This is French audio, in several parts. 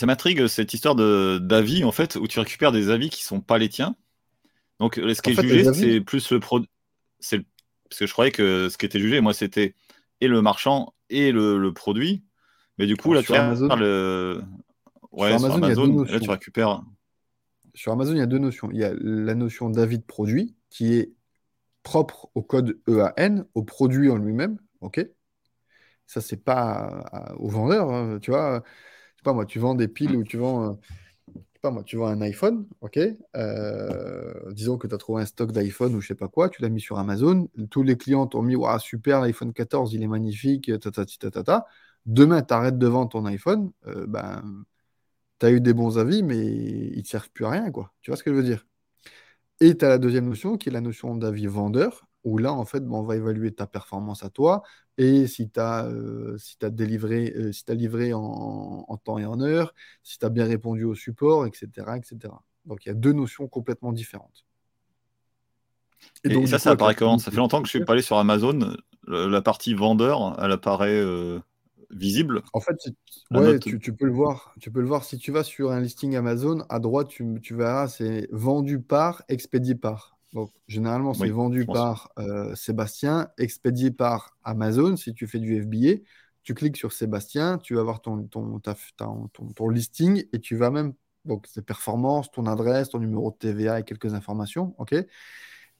ça m'intrigue cette histoire de d'avis en fait où tu récupères des avis qui sont pas les tiens. Donc ce qui est jugé, c'est plus le produit. C'est parce que je croyais que ce qui était jugé, moi, c'était et le marchand et le, produit. Mais du coup, là, tu Amazon, le... ouais, sur Amazon, là, tu récupères. Sur Amazon, il y a deux notions. Il y a la notion d'avis de produit qui est propre au code EAN, au produit en lui-même. OK? Ça, c'est pas au vendeur. Hein, tu vois, pas moi, tu vends des piles ou tu vends. Euh, pas moi, tu vends un iPhone, ok euh, Disons que tu as trouvé un stock d'iPhone ou je sais pas quoi, tu l'as mis sur Amazon, tous les clients t'ont mis Waouh, super, l'iPhone 14, il est magnifique, ta, ta, ta, ta, Demain, tu arrêtes de vendre ton iPhone, euh, ben, tu as eu des bons avis, mais ils ne servent plus à rien, quoi. Tu vois ce que je veux dire? Et tu as la deuxième notion qui est la notion d'avis vendeur où là, en fait, on va évaluer ta performance à toi et si tu as, euh, si as délivré, euh, si as livré en, temps et en heure, si tu as bien répondu au support, etc., etc. Donc, il y a deux notions complètement différentes. Et, donc, ça, ça apparaît comment Ça fait longtemps que je suis pas allé sur Amazon. La partie vendeur, elle apparaît euh, visible. En fait, ouais, tu, peux le voir. Tu peux le voir si tu vas sur un listing Amazon. À droite, tu, tu verras, c'est vendu par, expédié par. Donc, généralement, c'est vendu par euh, Sébastien, expédié par Amazon. Si tu fais du FBA, tu cliques sur Sébastien, tu vas voir ton, ton, ton, listing et tu vas même, donc, ses performances, ton adresse, ton numéro de TVA et quelques informations. OK?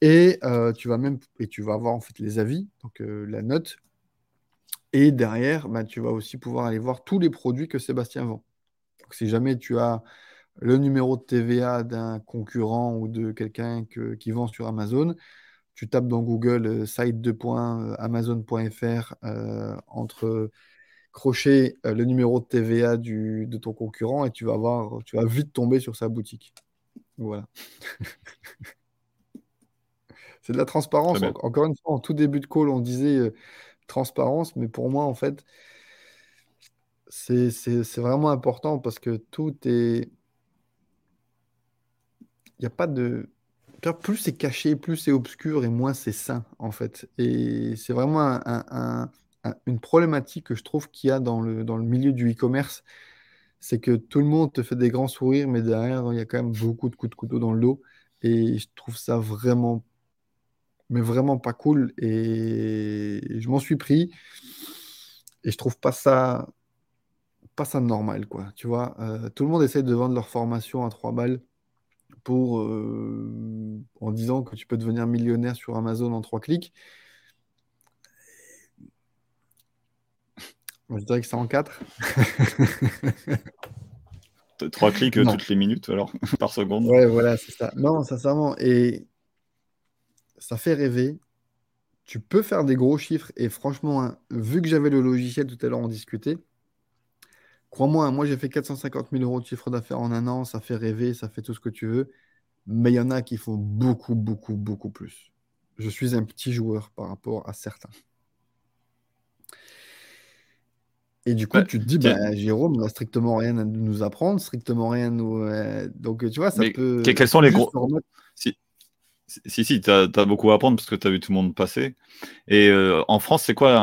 Et euh, tu vas même et tu vas avoir en fait les avis, donc euh, la note. Et derrière, bah, tu vas aussi pouvoir aller voir tous les produits que Sébastien vend. Donc, si jamais tu as le numéro de TVA d'un concurrent ou de quelqu'un qui vend sur Amazon. Tu tapes dans Google euh, site de euh, amazon.fr euh, entre crochet le numéro de TVA de ton concurrent et tu vas voir, tu vas vite tomber sur sa boutique. Voilà. C'est de la transparence. encore une fois, en tout début de call, on disait transparence, mais pour moi, en fait, c'est vraiment important parce que tout est n'y a pas de. Plus c'est caché, plus c'est obscur et moins c'est sain, en fait. Et c'est vraiment une problématique que je trouve qu'il y a dans le, dans le milieu du e-commerce. C'est que tout le monde te fait des grands sourires, mais derrière, il y a quand même beaucoup de coups de couteau dans le dos. Et je trouve ça vraiment, mais vraiment pas cool. Et je m'en suis pris. Et je trouve pas ça, pas ça normal, quoi. Tu vois, euh, tout le monde essaie de vendre leur formation à trois balles pour, euh, en disant que tu peux devenir millionnaire sur Amazon en trois clics. je dirais que c'est en quatre. Trois clics euh, toutes les minutes, alors, par seconde. Ouais, voilà, c'est ça. Non, sincèrement, et ça fait rêver. Tu peux faire des gros chiffres, et franchement, hein, vu que j'avais le logiciel tout à l'heure, on discutait. Crois-moi, moi j'ai fait 450 000 euros de chiffre d'affaires en un an, ça fait rêver, ça fait tout ce que tu veux, mais il y en a qui font beaucoup, beaucoup, beaucoup plus. Je suis un petit joueur par rapport à certains. Et du coup, tu te dis, bah, Jérôme n'a strictement rien à nous apprendre, strictement rien nous. Euh, donc, tu vois, ça peut. Quels sont les gros. Si, si, si tu as, beaucoup à apprendre parce que tu as vu tout le monde passer. Et euh, en France, c'est quoi